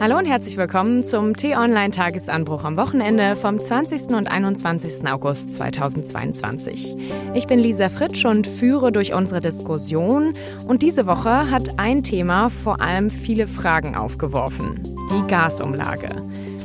Hallo und herzlich willkommen zum T-Online-Tagesanbruch am Wochenende vom 20. und 21. August 2022. Ich bin Lisa Fritsch und führe durch unsere Diskussion. Und diese Woche hat ein Thema vor allem viele Fragen aufgeworfen. Die Gasumlage.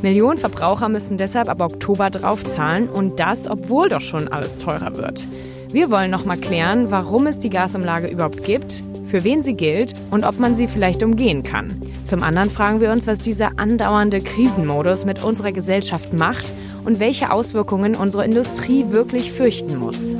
Millionen Verbraucher müssen deshalb ab Oktober draufzahlen und das, obwohl doch schon alles teurer wird. Wir wollen nochmal klären, warum es die Gasumlage überhaupt gibt, für wen sie gilt und ob man sie vielleicht umgehen kann. Zum anderen fragen wir uns, was dieser andauernde Krisenmodus mit unserer Gesellschaft macht und welche Auswirkungen unsere Industrie wirklich fürchten muss.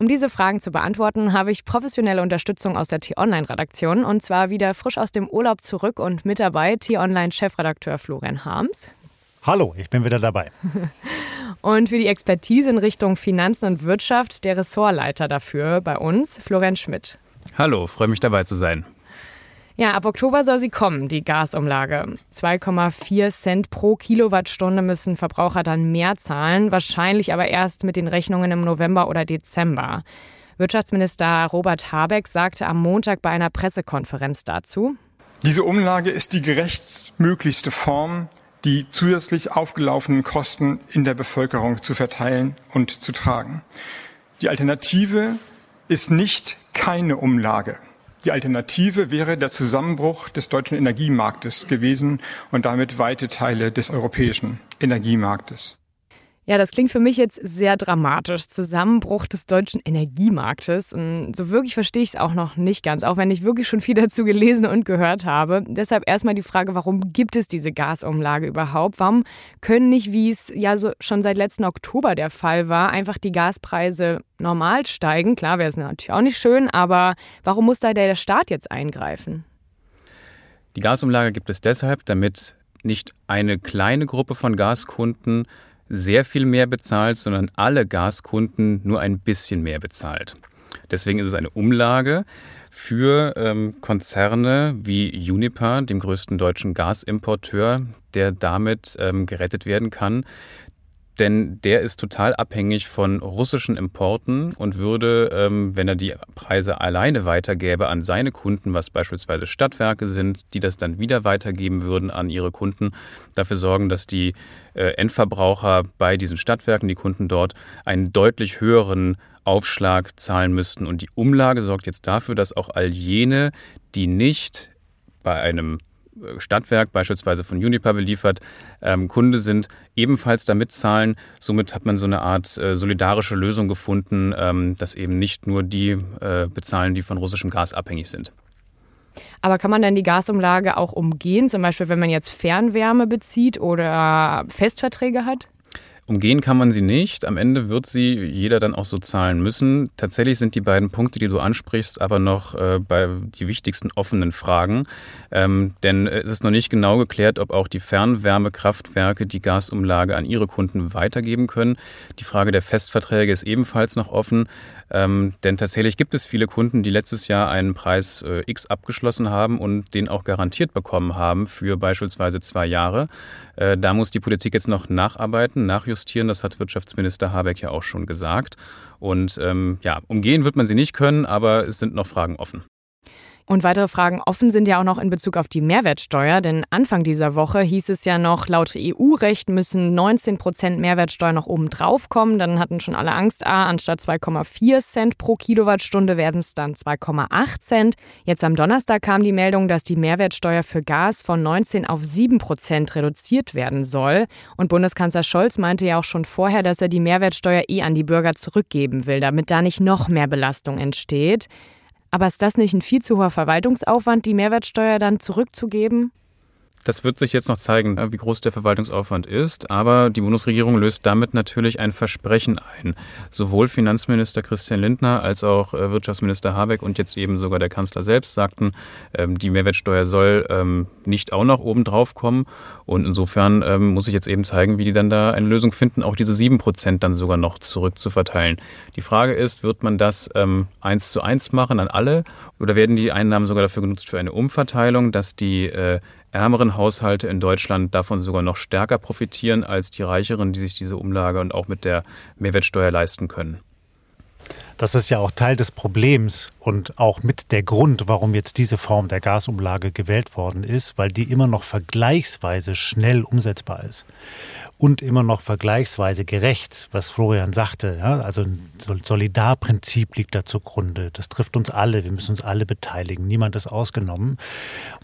Um diese Fragen zu beantworten, habe ich professionelle Unterstützung aus der T-Online-Redaktion und zwar wieder frisch aus dem Urlaub zurück und mit dabei T-Online-Chefredakteur Florian Harms. Hallo, ich bin wieder dabei. Und für die Expertise in Richtung Finanzen und Wirtschaft der Ressortleiter dafür bei uns, Florian Schmidt. Hallo, freue mich dabei zu sein. Ja, ab Oktober soll sie kommen, die Gasumlage. 2,4 Cent pro Kilowattstunde müssen Verbraucher dann mehr zahlen, wahrscheinlich aber erst mit den Rechnungen im November oder Dezember. Wirtschaftsminister Robert Habeck sagte am Montag bei einer Pressekonferenz dazu. Diese Umlage ist die gerechtmöglichste Form, die zusätzlich aufgelaufenen Kosten in der Bevölkerung zu verteilen und zu tragen. Die Alternative ist nicht keine Umlage. Die Alternative wäre der Zusammenbruch des deutschen Energiemarktes gewesen und damit weite Teile des europäischen Energiemarktes. Ja, das klingt für mich jetzt sehr dramatisch. Zusammenbruch des deutschen Energiemarktes. Und so wirklich verstehe ich es auch noch nicht ganz, auch wenn ich wirklich schon viel dazu gelesen und gehört habe. Deshalb erstmal die Frage, warum gibt es diese Gasumlage überhaupt? Warum können nicht, wie es ja so schon seit letzten Oktober der Fall war, einfach die Gaspreise normal steigen? Klar wäre es natürlich auch nicht schön, aber warum muss da der Staat jetzt eingreifen? Die Gasumlage gibt es deshalb, damit nicht eine kleine Gruppe von Gaskunden sehr viel mehr bezahlt, sondern alle Gaskunden nur ein bisschen mehr bezahlt. Deswegen ist es eine Umlage für ähm, Konzerne wie Uniper, dem größten deutschen Gasimporteur, der damit ähm, gerettet werden kann, denn der ist total abhängig von russischen Importen und würde, ähm, wenn er die Preise alleine weitergäbe an seine Kunden, was beispielsweise Stadtwerke sind, die das dann wieder weitergeben würden an ihre Kunden, dafür sorgen, dass die äh, Endverbraucher bei diesen Stadtwerken, die Kunden dort, einen deutlich höheren Aufschlag zahlen müssten. Und die Umlage sorgt jetzt dafür, dass auch all jene, die nicht bei einem Stadtwerk, beispielsweise von Uniper beliefert, ähm, Kunde sind, ebenfalls damit zahlen. Somit hat man so eine Art äh, solidarische Lösung gefunden, ähm, dass eben nicht nur die äh, bezahlen, die von russischem Gas abhängig sind. Aber kann man denn die Gasumlage auch umgehen, zum Beispiel wenn man jetzt Fernwärme bezieht oder Festverträge hat? Umgehen kann man sie nicht. Am Ende wird sie jeder dann auch so zahlen müssen. Tatsächlich sind die beiden Punkte, die du ansprichst, aber noch äh, bei die wichtigsten offenen Fragen. Ähm, denn es ist noch nicht genau geklärt, ob auch die Fernwärmekraftwerke die Gasumlage an ihre Kunden weitergeben können. Die Frage der Festverträge ist ebenfalls noch offen. Ähm, denn tatsächlich gibt es viele Kunden, die letztes Jahr einen Preis äh, X abgeschlossen haben und den auch garantiert bekommen haben für beispielsweise zwei Jahre. Äh, da muss die Politik jetzt noch nacharbeiten, nachjustieren. Das hat Wirtschaftsminister Habeck ja auch schon gesagt. Und ähm, ja, umgehen wird man sie nicht können, aber es sind noch Fragen offen. Und weitere Fragen offen sind ja auch noch in Bezug auf die Mehrwertsteuer, denn Anfang dieser Woche hieß es ja noch, laut EU-Recht müssen 19 Prozent Mehrwertsteuer noch oben drauf kommen. Dann hatten schon alle Angst, ah, anstatt 2,4 Cent pro Kilowattstunde werden es dann 2,8 Cent. Jetzt am Donnerstag kam die Meldung, dass die Mehrwertsteuer für Gas von 19 auf 7 Prozent reduziert werden soll. Und Bundeskanzler Scholz meinte ja auch schon vorher, dass er die Mehrwertsteuer eh an die Bürger zurückgeben will, damit da nicht noch mehr Belastung entsteht. Aber ist das nicht ein viel zu hoher Verwaltungsaufwand, die Mehrwertsteuer dann zurückzugeben? Das wird sich jetzt noch zeigen, wie groß der Verwaltungsaufwand ist. Aber die Bundesregierung löst damit natürlich ein Versprechen ein. Sowohl Finanzminister Christian Lindner als auch äh, Wirtschaftsminister Habeck und jetzt eben sogar der Kanzler selbst sagten, ähm, die Mehrwertsteuer soll ähm, nicht auch noch oben drauf kommen. Und insofern ähm, muss ich jetzt eben zeigen, wie die dann da eine Lösung finden, auch diese sieben Prozent dann sogar noch zurückzuverteilen. Die Frage ist, wird man das eins zu eins machen an alle oder werden die Einnahmen sogar dafür genutzt für eine Umverteilung, dass die äh, ärmeren Haushalte in Deutschland davon sogar noch stärker profitieren als die reicheren, die sich diese Umlage und auch mit der Mehrwertsteuer leisten können. Das ist ja auch Teil des Problems und auch mit der Grund, warum jetzt diese Form der Gasumlage gewählt worden ist, weil die immer noch vergleichsweise schnell umsetzbar ist und immer noch vergleichsweise gerecht, was Florian sagte. Ja? Also ein Solidarprinzip liegt da zugrunde. Das trifft uns alle. Wir müssen uns alle beteiligen. Niemand ist ausgenommen.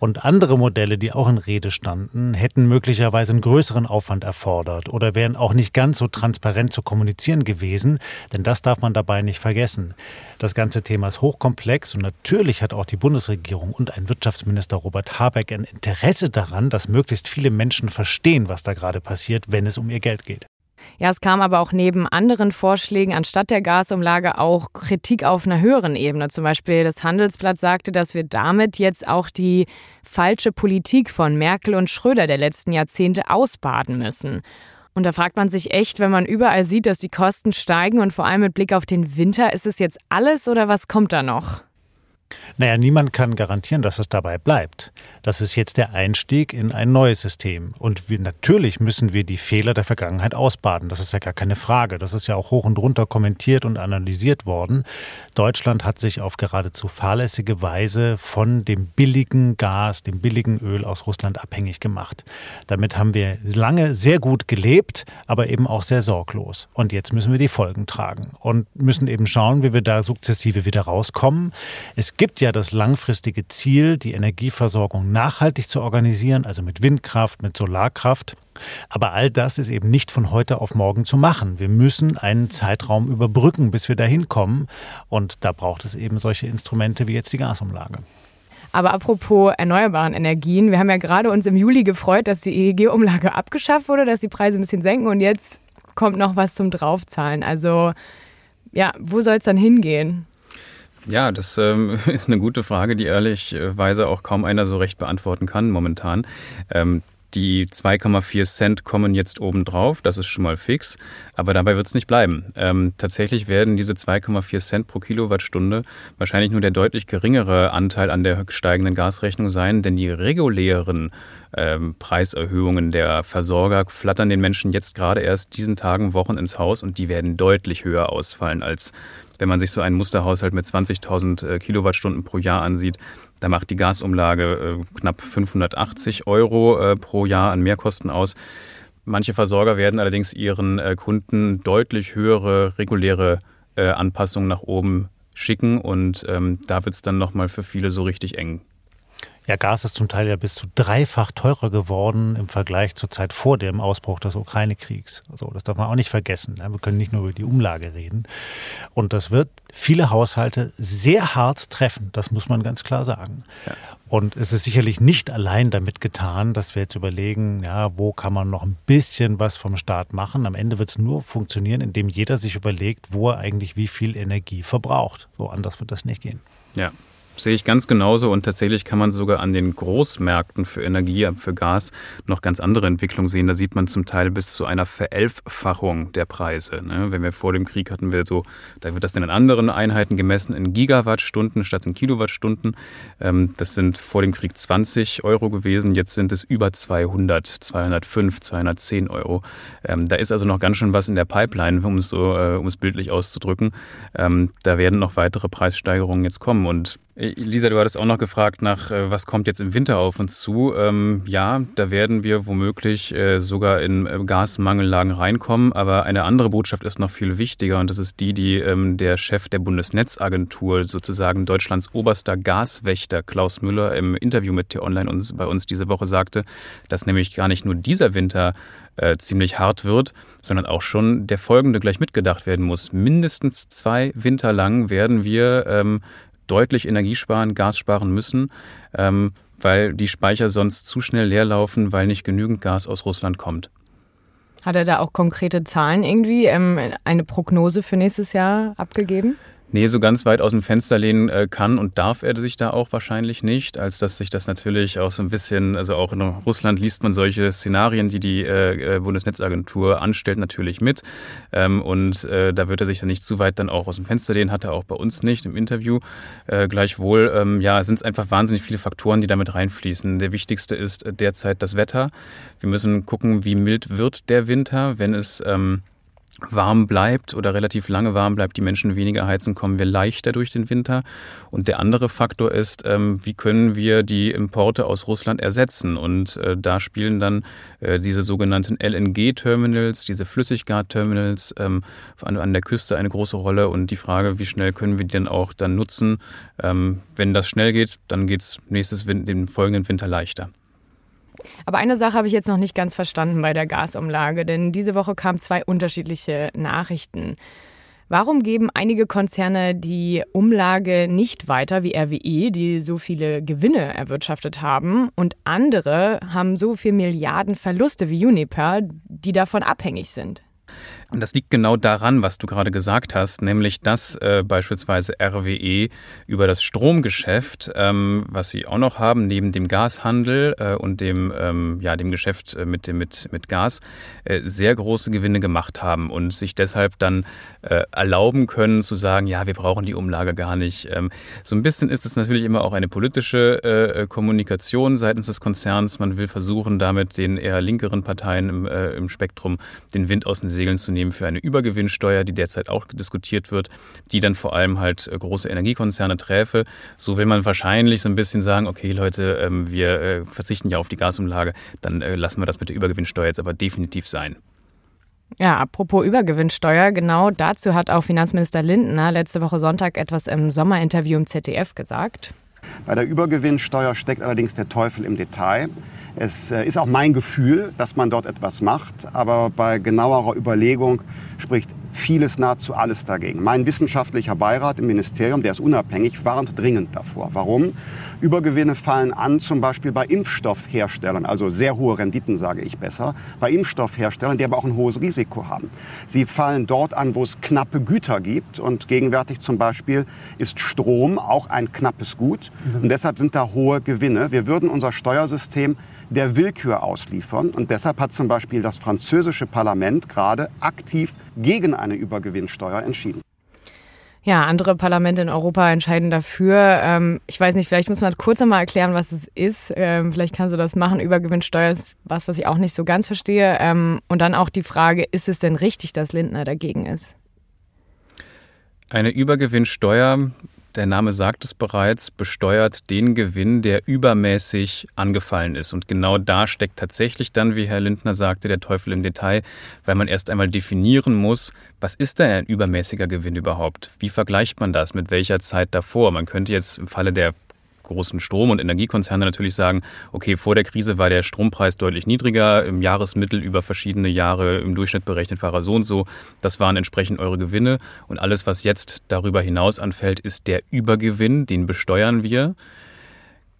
Und andere Modelle, die auch in Rede standen, hätten möglicherweise einen größeren Aufwand erfordert oder wären auch nicht ganz so transparent zu kommunizieren gewesen. Denn das darf man dabei nicht vergessen. Das ganze Thema ist hochkomplex und natürlich hat auch die Bundesregierung und ein Wirtschaftsminister Robert Habeck ein Interesse daran, dass möglichst viele Menschen verstehen, was da gerade passiert, wenn es um ihr Geld geht. Ja, es kam aber auch neben anderen Vorschlägen anstatt der Gasumlage auch Kritik auf einer höheren Ebene. Zum Beispiel das Handelsblatt sagte, dass wir damit jetzt auch die falsche Politik von Merkel und Schröder der letzten Jahrzehnte ausbaden müssen. Und da fragt man sich echt, wenn man überall sieht, dass die Kosten steigen und vor allem mit Blick auf den Winter, ist es jetzt alles oder was kommt da noch? Naja, niemand kann garantieren, dass es dabei bleibt. Das ist jetzt der Einstieg in ein neues System. Und wir, natürlich müssen wir die Fehler der Vergangenheit ausbaden. Das ist ja gar keine Frage. Das ist ja auch hoch und runter kommentiert und analysiert worden. Deutschland hat sich auf geradezu fahrlässige Weise von dem billigen Gas, dem billigen Öl aus Russland abhängig gemacht. Damit haben wir lange sehr gut gelebt, aber eben auch sehr sorglos. Und jetzt müssen wir die Folgen tragen und müssen eben schauen, wie wir da sukzessive wieder rauskommen. Es gibt ja das langfristige Ziel, die Energieversorgung nachhaltig zu organisieren, also mit Windkraft, mit Solarkraft. Aber all das ist eben nicht von heute auf morgen zu machen. Wir müssen einen Zeitraum überbrücken, bis wir dahin kommen. Und da braucht es eben solche Instrumente wie jetzt die Gasumlage. Aber apropos erneuerbaren Energien, wir haben ja gerade uns im Juli gefreut, dass die EEG-Umlage abgeschafft wurde, dass die Preise ein bisschen senken und jetzt kommt noch was zum Draufzahlen. Also ja, wo soll es dann hingehen? Ja, das ähm, ist eine gute Frage, die ehrlichweise auch kaum einer so recht beantworten kann momentan. Ähm, die 2,4 Cent kommen jetzt obendrauf, das ist schon mal fix, aber dabei wird es nicht bleiben. Ähm, tatsächlich werden diese 2,4 Cent pro Kilowattstunde wahrscheinlich nur der deutlich geringere Anteil an der steigenden Gasrechnung sein, denn die regulären ähm, Preiserhöhungen der Versorger flattern den Menschen jetzt gerade erst diesen Tagen, Wochen ins Haus und die werden deutlich höher ausfallen als wenn man sich so einen Musterhaushalt mit 20.000 äh, Kilowattstunden pro Jahr ansieht, da macht die Gasumlage äh, knapp 580 Euro äh, pro Jahr an Mehrkosten aus. Manche Versorger werden allerdings ihren Kunden deutlich höhere reguläre Anpassungen nach oben schicken und ähm, da wird es dann nochmal für viele so richtig eng. Ja, Gas ist zum Teil ja bis zu dreifach teurer geworden im Vergleich zur Zeit vor dem Ausbruch des Ukraine-Kriegs. Also, das darf man auch nicht vergessen. Wir können nicht nur über die Umlage reden. Und das wird viele Haushalte sehr hart treffen. Das muss man ganz klar sagen. Ja. Und es ist sicherlich nicht allein damit getan, dass wir jetzt überlegen, ja, wo kann man noch ein bisschen was vom Staat machen. Am Ende wird es nur funktionieren, indem jeder sich überlegt, wo er eigentlich wie viel Energie verbraucht. So anders wird das nicht gehen. Ja, Sehe ich ganz genauso und tatsächlich kann man sogar an den Großmärkten für Energie, für Gas noch ganz andere Entwicklungen sehen. Da sieht man zum Teil bis zu einer Verelffachung der Preise. Ne? Wenn wir vor dem Krieg hatten wir so, da wird das in anderen Einheiten gemessen, in Gigawattstunden statt in Kilowattstunden. Ähm, das sind vor dem Krieg 20 Euro gewesen, jetzt sind es über 200, 205, 210 Euro. Ähm, da ist also noch ganz schön was in der Pipeline, um es so, äh, um es bildlich auszudrücken. Ähm, da werden noch weitere Preissteigerungen jetzt kommen und Lisa, du hattest auch noch gefragt nach, äh, was kommt jetzt im Winter auf uns zu. Ähm, ja, da werden wir womöglich äh, sogar in äh, Gasmangellagen reinkommen. Aber eine andere Botschaft ist noch viel wichtiger und das ist die, die ähm, der Chef der Bundesnetzagentur, sozusagen Deutschlands oberster Gaswächter Klaus Müller im Interview mit T-Online uns, bei uns diese Woche sagte, dass nämlich gar nicht nur dieser Winter äh, ziemlich hart wird, sondern auch schon der folgende gleich mitgedacht werden muss. Mindestens zwei Winter lang werden wir ähm, deutlich Energie sparen, Gas sparen müssen, ähm, weil die Speicher sonst zu schnell leer laufen, weil nicht genügend Gas aus Russland kommt. Hat er da auch konkrete Zahlen irgendwie, ähm, eine Prognose für nächstes Jahr abgegeben? Nee, so ganz weit aus dem Fenster lehnen äh, kann und darf er sich da auch wahrscheinlich nicht, als dass sich das natürlich auch so ein bisschen, also auch in Russland liest man solche Szenarien, die die äh, äh Bundesnetzagentur anstellt, natürlich mit. Ähm, und äh, da wird er sich dann nicht zu weit dann auch aus dem Fenster lehnen, hat er auch bei uns nicht im Interview. Äh, gleichwohl, ähm, ja, sind es einfach wahnsinnig viele Faktoren, die damit reinfließen. Der wichtigste ist derzeit das Wetter. Wir müssen gucken, wie mild wird der Winter, wenn es ähm, warm bleibt oder relativ lange warm bleibt, die Menschen weniger heizen, kommen wir leichter durch den Winter. Und der andere Faktor ist, ähm, wie können wir die Importe aus Russland ersetzen? Und äh, da spielen dann äh, diese sogenannten LNG-Terminals, diese Flüssiggas-Terminals ähm, an, an, der Küste eine große Rolle. Und die Frage, wie schnell können wir die dann auch dann nutzen? Ähm, wenn das schnell geht, dann geht es nächstes, den folgenden Winter leichter. Aber eine Sache habe ich jetzt noch nicht ganz verstanden bei der Gasumlage, denn diese Woche kamen zwei unterschiedliche Nachrichten. Warum geben einige Konzerne die Umlage nicht weiter wie RWE, die so viele Gewinne erwirtschaftet haben, und andere haben so viele Milliarden Verluste wie Uniper, die davon abhängig sind? Und das liegt genau daran, was du gerade gesagt hast, nämlich dass äh, beispielsweise RWE über das Stromgeschäft, ähm, was sie auch noch haben, neben dem Gashandel äh, und dem, ähm, ja, dem Geschäft äh, mit, mit, mit Gas, äh, sehr große Gewinne gemacht haben und sich deshalb dann äh, erlauben können zu sagen, ja, wir brauchen die Umlage gar nicht. Ähm, so ein bisschen ist es natürlich immer auch eine politische äh, Kommunikation seitens des Konzerns. Man will versuchen, damit den eher linkeren Parteien im, im Spektrum den Wind aus den Segeln zu nehmen für eine Übergewinnsteuer, die derzeit auch diskutiert wird, die dann vor allem halt äh, große Energiekonzerne träfe. So will man wahrscheinlich so ein bisschen sagen, okay Leute, ähm, wir äh, verzichten ja auf die Gasumlage, dann äh, lassen wir das mit der Übergewinnsteuer jetzt aber definitiv sein. Ja, apropos Übergewinnsteuer, genau dazu hat auch Finanzminister Lindner letzte Woche Sonntag etwas im Sommerinterview im ZDF gesagt. Bei der Übergewinnsteuer steckt allerdings der Teufel im Detail. Es äh, ist auch mein Gefühl, dass man dort etwas macht, aber bei genauerer Überlegung spricht vieles, nahezu alles dagegen. Mein wissenschaftlicher Beirat im Ministerium, der ist unabhängig, warnt dringend davor. Warum? Übergewinne fallen an, zum Beispiel bei Impfstoffherstellern, also sehr hohe Renditen, sage ich besser, bei Impfstoffherstellern, die aber auch ein hohes Risiko haben. Sie fallen dort an, wo es knappe Güter gibt und gegenwärtig zum Beispiel ist Strom auch ein knappes Gut und deshalb sind da hohe Gewinne. Wir würden unser Steuersystem der Willkür ausliefern. Und deshalb hat zum Beispiel das französische Parlament gerade aktiv gegen eine Übergewinnsteuer entschieden. Ja, andere Parlamente in Europa entscheiden dafür. Ähm, ich weiß nicht, vielleicht muss man kurz einmal erklären, was es ist. Ähm, vielleicht kannst du das machen. Übergewinnsteuer ist was, was ich auch nicht so ganz verstehe. Ähm, und dann auch die Frage, ist es denn richtig, dass Lindner dagegen ist? Eine Übergewinnsteuer der Name sagt es bereits, besteuert den Gewinn, der übermäßig angefallen ist. Und genau da steckt tatsächlich dann, wie Herr Lindner sagte, der Teufel im Detail, weil man erst einmal definieren muss, was ist denn ein übermäßiger Gewinn überhaupt? Wie vergleicht man das? Mit welcher Zeit davor? Man könnte jetzt im Falle der großen Strom- und Energiekonzerne natürlich sagen, okay, vor der Krise war der Strompreis deutlich niedriger, im Jahresmittel über verschiedene Jahre im Durchschnitt berechnet war er so und so. Das waren entsprechend eure Gewinne. Und alles, was jetzt darüber hinaus anfällt, ist der Übergewinn, den besteuern wir.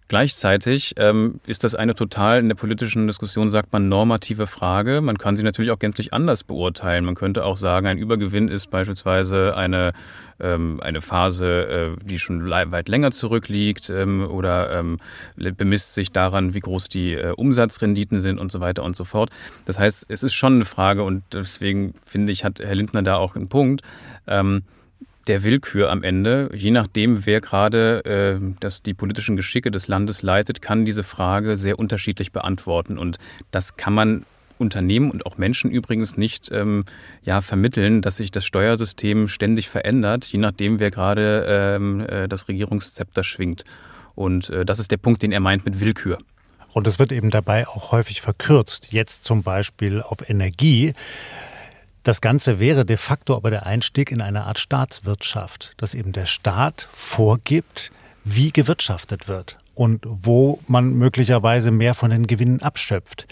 Gleichzeitig ähm, ist das eine total in der politischen Diskussion, sagt man, normative Frage. Man kann sie natürlich auch gänzlich anders beurteilen. Man könnte auch sagen, ein Übergewinn ist beispielsweise eine, ähm, eine Phase, äh, die schon weit länger zurückliegt ähm, oder ähm, bemisst sich daran, wie groß die äh, Umsatzrenditen sind und so weiter und so fort. Das heißt, es ist schon eine Frage und deswegen finde ich, hat Herr Lindner da auch einen Punkt. Ähm, der Willkür am Ende. Je nachdem, wer gerade äh, das, die politischen Geschicke des Landes leitet, kann diese Frage sehr unterschiedlich beantworten. Und das kann man Unternehmen und auch Menschen übrigens nicht ähm, ja, vermitteln, dass sich das Steuersystem ständig verändert, je nachdem, wer gerade ähm, äh, das Regierungszepter schwingt. Und äh, das ist der Punkt, den er meint mit Willkür. Und es wird eben dabei auch häufig verkürzt. Jetzt zum Beispiel auf Energie. Das Ganze wäre de facto aber der Einstieg in eine Art Staatswirtschaft, dass eben der Staat vorgibt, wie gewirtschaftet wird und wo man möglicherweise mehr von den Gewinnen abschöpft.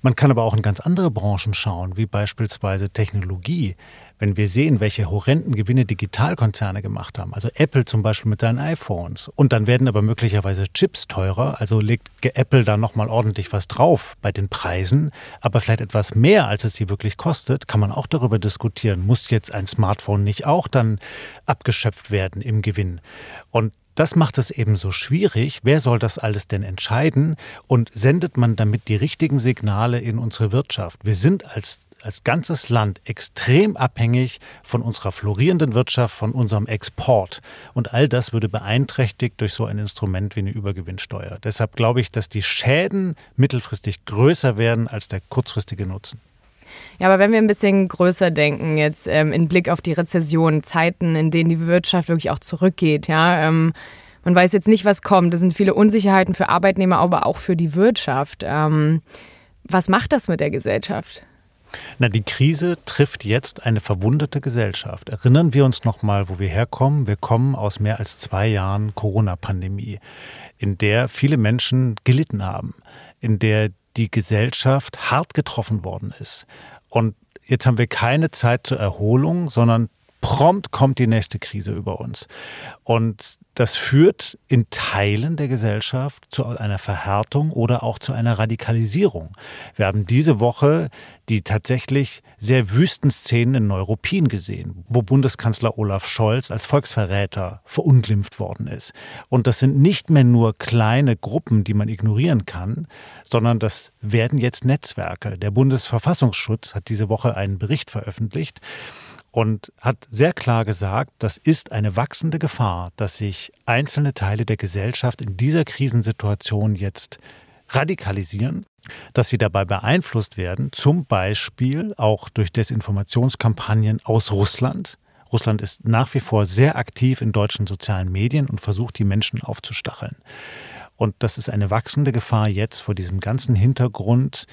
Man kann aber auch in ganz andere Branchen schauen, wie beispielsweise Technologie. Wenn wir sehen, welche horrenden Gewinne Digitalkonzerne gemacht haben, also Apple zum Beispiel mit seinen iPhones, und dann werden aber möglicherweise Chips teurer, also legt Apple da nochmal ordentlich was drauf bei den Preisen, aber vielleicht etwas mehr, als es sie wirklich kostet, kann man auch darüber diskutieren, muss jetzt ein Smartphone nicht auch dann abgeschöpft werden im Gewinn? Und das macht es eben so schwierig. Wer soll das alles denn entscheiden? Und sendet man damit die richtigen Signale in unsere Wirtschaft? Wir sind als als ganzes Land extrem abhängig von unserer florierenden Wirtschaft, von unserem Export. Und all das würde beeinträchtigt durch so ein Instrument wie eine Übergewinnsteuer. Deshalb glaube ich, dass die Schäden mittelfristig größer werden als der kurzfristige Nutzen. Ja, aber wenn wir ein bisschen größer denken, jetzt ähm, in Blick auf die Rezession, Zeiten, in denen die Wirtschaft wirklich auch zurückgeht, ja, ähm, man weiß jetzt nicht, was kommt. Es sind viele Unsicherheiten für Arbeitnehmer, aber auch für die Wirtschaft. Ähm, was macht das mit der Gesellschaft? Na, die Krise trifft jetzt eine verwundete Gesellschaft. Erinnern wir uns noch mal, wo wir herkommen. Wir kommen aus mehr als zwei Jahren Corona-Pandemie, in der viele Menschen gelitten haben, in der die Gesellschaft hart getroffen worden ist. Und jetzt haben wir keine Zeit zur Erholung, sondern prompt kommt die nächste Krise über uns. Und das führt in Teilen der Gesellschaft zu einer Verhärtung oder auch zu einer Radikalisierung. Wir haben diese Woche die tatsächlich sehr wüsten Szenen in Neuruppin gesehen, wo Bundeskanzler Olaf Scholz als Volksverräter verunglimpft worden ist. Und das sind nicht mehr nur kleine Gruppen, die man ignorieren kann, sondern das werden jetzt Netzwerke. Der Bundesverfassungsschutz hat diese Woche einen Bericht veröffentlicht, und hat sehr klar gesagt, das ist eine wachsende Gefahr, dass sich einzelne Teile der Gesellschaft in dieser Krisensituation jetzt radikalisieren, dass sie dabei beeinflusst werden, zum Beispiel auch durch Desinformationskampagnen aus Russland. Russland ist nach wie vor sehr aktiv in deutschen sozialen Medien und versucht, die Menschen aufzustacheln. Und das ist eine wachsende Gefahr jetzt vor diesem ganzen Hintergrund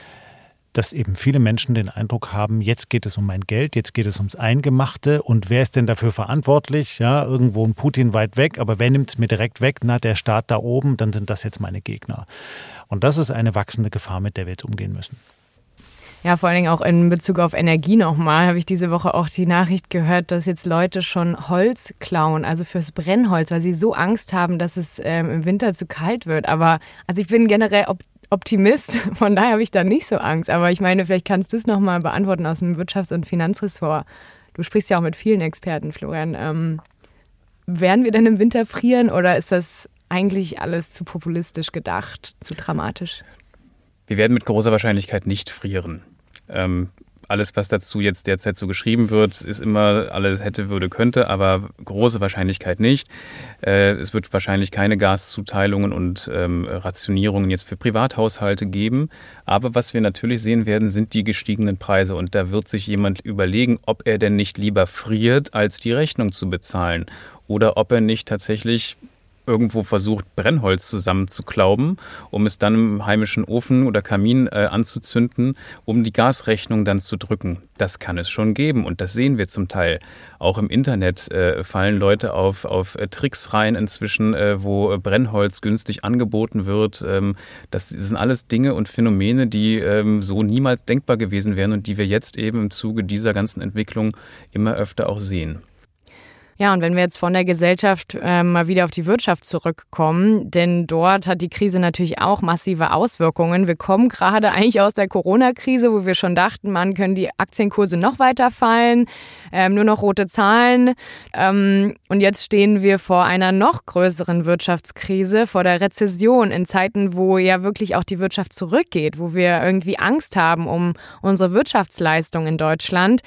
dass eben viele Menschen den Eindruck haben, jetzt geht es um mein Geld, jetzt geht es ums Eingemachte und wer ist denn dafür verantwortlich? Ja, irgendwo ein Putin weit weg, aber wer nimmt es mir direkt weg? Na, der Staat da oben, dann sind das jetzt meine Gegner. Und das ist eine wachsende Gefahr, mit der wir jetzt umgehen müssen. Ja, vor allen Dingen auch in Bezug auf Energie nochmal, habe ich diese Woche auch die Nachricht gehört, dass jetzt Leute schon Holz klauen, also fürs Brennholz, weil sie so Angst haben, dass es ähm, im Winter zu kalt wird. Aber also ich bin generell Optimist, von daher habe ich da nicht so Angst. Aber ich meine, vielleicht kannst du es nochmal beantworten aus dem Wirtschafts- und Finanzressort. Du sprichst ja auch mit vielen Experten, Florian. Ähm, werden wir denn im Winter frieren oder ist das eigentlich alles zu populistisch gedacht, zu dramatisch? Wir werden mit großer Wahrscheinlichkeit nicht frieren. Ähm, alles, was dazu jetzt derzeit so geschrieben wird, ist immer alles hätte, würde, könnte, aber große Wahrscheinlichkeit nicht. Äh, es wird wahrscheinlich keine Gaszuteilungen und ähm, Rationierungen jetzt für Privathaushalte geben. Aber was wir natürlich sehen werden, sind die gestiegenen Preise. Und da wird sich jemand überlegen, ob er denn nicht lieber friert, als die Rechnung zu bezahlen. Oder ob er nicht tatsächlich irgendwo versucht, Brennholz zusammenzuklauben, um es dann im heimischen Ofen oder Kamin äh, anzuzünden, um die Gasrechnung dann zu drücken. Das kann es schon geben und das sehen wir zum Teil. Auch im Internet äh, fallen Leute auf, auf äh, Tricks rein inzwischen, äh, wo Brennholz günstig angeboten wird. Ähm, das sind alles Dinge und Phänomene, die ähm, so niemals denkbar gewesen wären und die wir jetzt eben im Zuge dieser ganzen Entwicklung immer öfter auch sehen. Ja, und wenn wir jetzt von der Gesellschaft äh, mal wieder auf die Wirtschaft zurückkommen, denn dort hat die Krise natürlich auch massive Auswirkungen. Wir kommen gerade eigentlich aus der Corona-Krise, wo wir schon dachten, man können die Aktienkurse noch weiter fallen, ähm, nur noch rote Zahlen. Ähm, und jetzt stehen wir vor einer noch größeren Wirtschaftskrise, vor der Rezession in Zeiten, wo ja wirklich auch die Wirtschaft zurückgeht, wo wir irgendwie Angst haben um unsere Wirtschaftsleistung in Deutschland.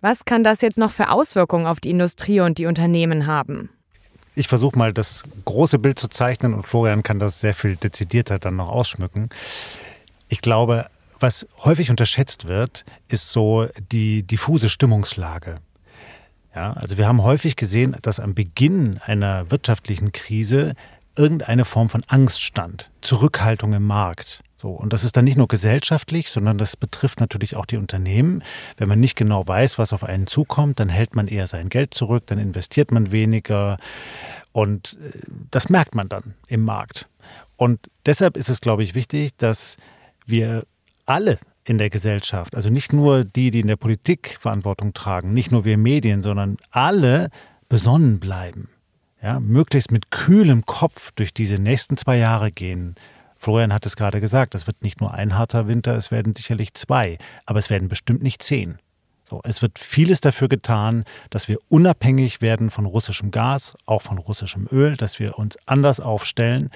Was kann das jetzt noch für Auswirkungen auf die Industrie und die Unternehmen haben? Ich versuche mal das große Bild zu zeichnen und Florian kann das sehr viel dezidierter dann noch ausschmücken. Ich glaube, was häufig unterschätzt wird, ist so die diffuse Stimmungslage. Ja, also wir haben häufig gesehen, dass am Beginn einer wirtschaftlichen Krise irgendeine Form von Angst stand, Zurückhaltung im Markt. So, und das ist dann nicht nur gesellschaftlich, sondern das betrifft natürlich auch die Unternehmen. Wenn man nicht genau weiß, was auf einen zukommt, dann hält man eher sein Geld zurück, dann investiert man weniger. Und äh, das merkt man dann im Markt. Und deshalb ist es, glaube ich, wichtig, dass wir alle in der Gesellschaft, also nicht nur die, die in der Politik Verantwortung tragen, nicht nur wir Medien, sondern alle besonnen bleiben. Ja, möglichst mit kühlem Kopf durch diese nächsten zwei Jahre gehen Florian hat es gerade gesagt, es wird nicht nur ein harter Winter, es werden sicherlich zwei, aber es werden bestimmt nicht zehn. So, es wird vieles dafür getan, dass wir unabhängig werden von russischem Gas, auch von russischem Öl, dass wir uns anders aufstellen.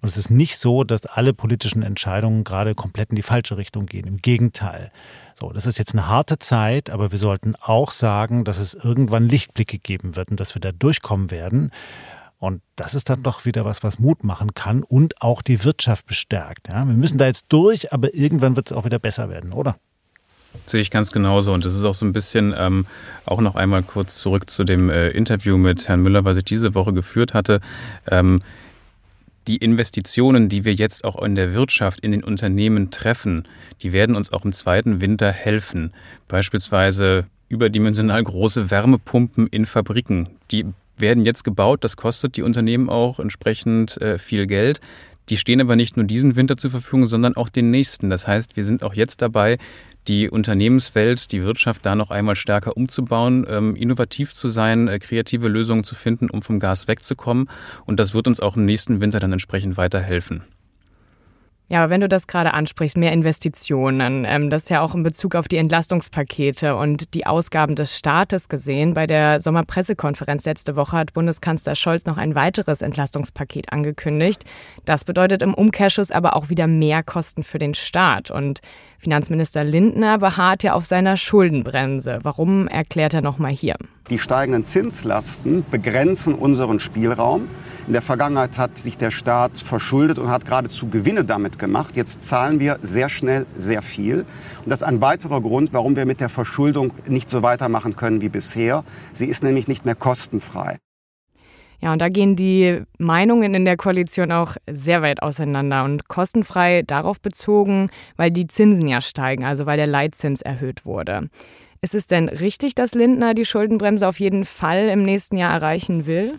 Und es ist nicht so, dass alle politischen Entscheidungen gerade komplett in die falsche Richtung gehen. Im Gegenteil. So, das ist jetzt eine harte Zeit, aber wir sollten auch sagen, dass es irgendwann Lichtblicke geben wird und dass wir da durchkommen werden. Und das ist dann doch wieder was, was Mut machen kann und auch die Wirtschaft bestärkt. Ja, wir müssen da jetzt durch, aber irgendwann wird es auch wieder besser werden, oder? Sehe ich ganz genauso. Und das ist auch so ein bisschen, ähm, auch noch einmal kurz zurück zu dem äh, Interview mit Herrn Müller, was ich diese Woche geführt hatte. Ähm, die Investitionen, die wir jetzt auch in der Wirtschaft, in den Unternehmen treffen, die werden uns auch im zweiten Winter helfen. Beispielsweise überdimensional große Wärmepumpen in Fabriken. Die werden jetzt gebaut, das kostet die Unternehmen auch entsprechend äh, viel Geld. Die stehen aber nicht nur diesen Winter zur Verfügung, sondern auch den nächsten. Das heißt, wir sind auch jetzt dabei, die Unternehmenswelt, die Wirtschaft da noch einmal stärker umzubauen, ähm, innovativ zu sein, äh, kreative Lösungen zu finden, um vom Gas wegzukommen. Und das wird uns auch im nächsten Winter dann entsprechend weiterhelfen. Ja, aber wenn du das gerade ansprichst, mehr Investitionen, ähm, das ist ja auch in Bezug auf die Entlastungspakete und die Ausgaben des Staates gesehen. Bei der Sommerpressekonferenz letzte Woche hat Bundeskanzler Scholz noch ein weiteres Entlastungspaket angekündigt. Das bedeutet im Umkehrschluss aber auch wieder mehr Kosten für den Staat. Und Finanzminister Lindner beharrt ja auf seiner Schuldenbremse. Warum erklärt er noch mal hier? Die steigenden Zinslasten begrenzen unseren Spielraum. In der Vergangenheit hat sich der Staat verschuldet und hat geradezu Gewinne damit gemacht. Jetzt zahlen wir sehr schnell sehr viel. Und das ist ein weiterer Grund, warum wir mit der Verschuldung nicht so weitermachen können wie bisher. Sie ist nämlich nicht mehr kostenfrei. Ja, und da gehen die Meinungen in der Koalition auch sehr weit auseinander und kostenfrei darauf bezogen, weil die Zinsen ja steigen, also weil der Leitzins erhöht wurde. Ist es denn richtig, dass Lindner die Schuldenbremse auf jeden Fall im nächsten Jahr erreichen will?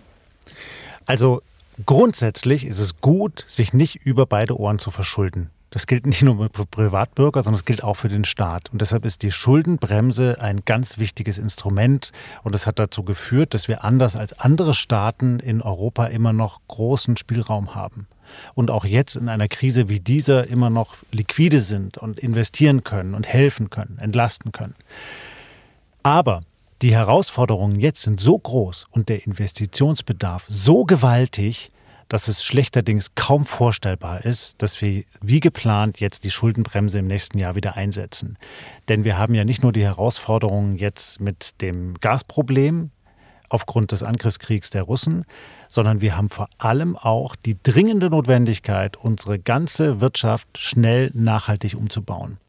Also grundsätzlich ist es gut, sich nicht über beide Ohren zu verschulden. Das gilt nicht nur für Privatbürger, sondern es gilt auch für den Staat. Und deshalb ist die Schuldenbremse ein ganz wichtiges Instrument. Und es hat dazu geführt, dass wir anders als andere Staaten in Europa immer noch großen Spielraum haben. Und auch jetzt in einer Krise wie dieser immer noch liquide sind und investieren können und helfen können, entlasten können. Aber die Herausforderungen jetzt sind so groß und der Investitionsbedarf so gewaltig, dass es schlechterdings kaum vorstellbar ist, dass wir wie geplant jetzt die Schuldenbremse im nächsten Jahr wieder einsetzen. Denn wir haben ja nicht nur die Herausforderungen jetzt mit dem Gasproblem aufgrund des Angriffskriegs der Russen, sondern wir haben vor allem auch die dringende Notwendigkeit, unsere ganze Wirtschaft schnell nachhaltig umzubauen.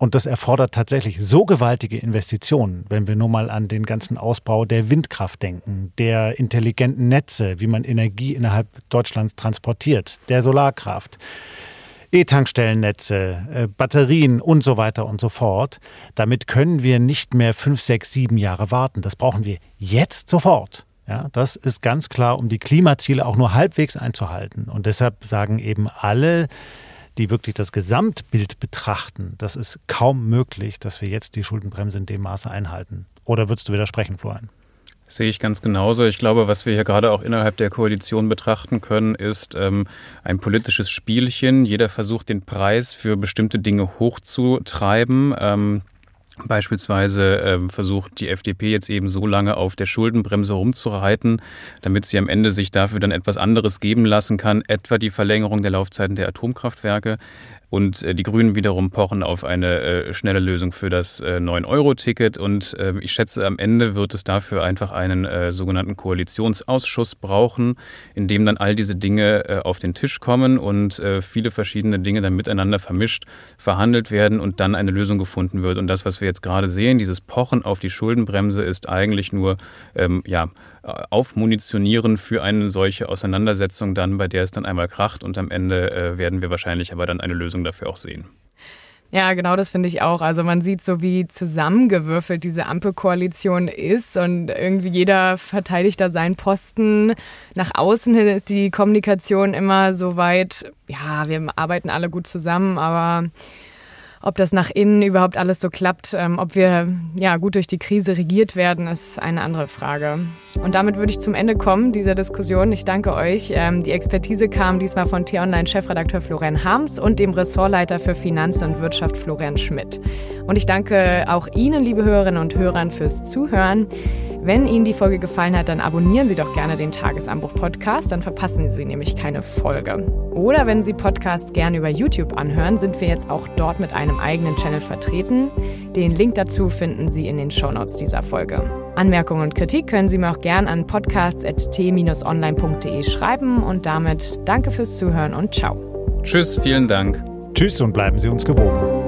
Und das erfordert tatsächlich so gewaltige Investitionen, wenn wir nur mal an den ganzen Ausbau der Windkraft denken, der intelligenten Netze, wie man Energie innerhalb Deutschlands transportiert, der Solarkraft. E-Tankstellennetze, äh, Batterien und so weiter und so fort. Damit können wir nicht mehr fünf, sechs, sieben Jahre warten. Das brauchen wir jetzt sofort. Ja, das ist ganz klar, um die Klimaziele auch nur halbwegs einzuhalten. Und deshalb sagen eben alle, die wirklich das Gesamtbild betrachten, das ist kaum möglich, dass wir jetzt die Schuldenbremse in dem Maße einhalten. Oder würdest du widersprechen, Florian? Sehe ich ganz genauso. Ich glaube, was wir hier gerade auch innerhalb der Koalition betrachten können, ist ähm, ein politisches Spielchen. Jeder versucht, den Preis für bestimmte Dinge hochzutreiben. Ähm, Beispielsweise äh, versucht die FDP jetzt eben so lange auf der Schuldenbremse rumzureiten, damit sie am Ende sich dafür dann etwas anderes geben lassen kann, etwa die Verlängerung der Laufzeiten der Atomkraftwerke. Und äh, die Grünen wiederum pochen auf eine äh, schnelle Lösung für das äh, 9-Euro-Ticket. Und äh, ich schätze, am Ende wird es dafür einfach einen äh, sogenannten Koalitionsausschuss brauchen, in dem dann all diese Dinge äh, auf den Tisch kommen und äh, viele verschiedene Dinge dann miteinander vermischt verhandelt werden und dann eine Lösung gefunden wird. Und das, was wir jetzt gerade sehen, dieses Pochen auf die Schuldenbremse, ist eigentlich nur ähm, ja, aufmunitionieren für eine solche Auseinandersetzung dann, bei der es dann einmal kracht und am Ende äh, werden wir wahrscheinlich aber dann eine Lösung dafür auch sehen. Ja, genau das finde ich auch. Also man sieht so, wie zusammengewürfelt diese Ampelkoalition ist und irgendwie jeder verteidigt da seinen Posten. Nach außen hin ist die Kommunikation immer so weit, ja, wir arbeiten alle gut zusammen, aber ob das nach innen überhaupt alles so klappt, ähm, ob wir ja gut durch die Krise regiert werden, ist eine andere Frage. Und damit würde ich zum Ende kommen dieser Diskussion. Ich danke euch. Ähm, die Expertise kam diesmal von T-Online-Chefredakteur Florian Harms und dem Ressortleiter für Finanzen und Wirtschaft Florian Schmidt. Und ich danke auch Ihnen, liebe Hörerinnen und Hörer, fürs Zuhören. Wenn Ihnen die Folge gefallen hat, dann abonnieren Sie doch gerne den Tagesanbruch-Podcast, dann verpassen Sie nämlich keine Folge. Oder wenn Sie Podcast gerne über YouTube anhören, sind wir jetzt auch dort mit einem eigenen Channel vertreten. Den Link dazu finden Sie in den Shownotes dieser Folge. Anmerkungen und Kritik können Sie mir auch gerne an podcasts.t-online.de schreiben und damit danke fürs Zuhören und ciao. Tschüss, vielen Dank. Tschüss und bleiben Sie uns gewogen.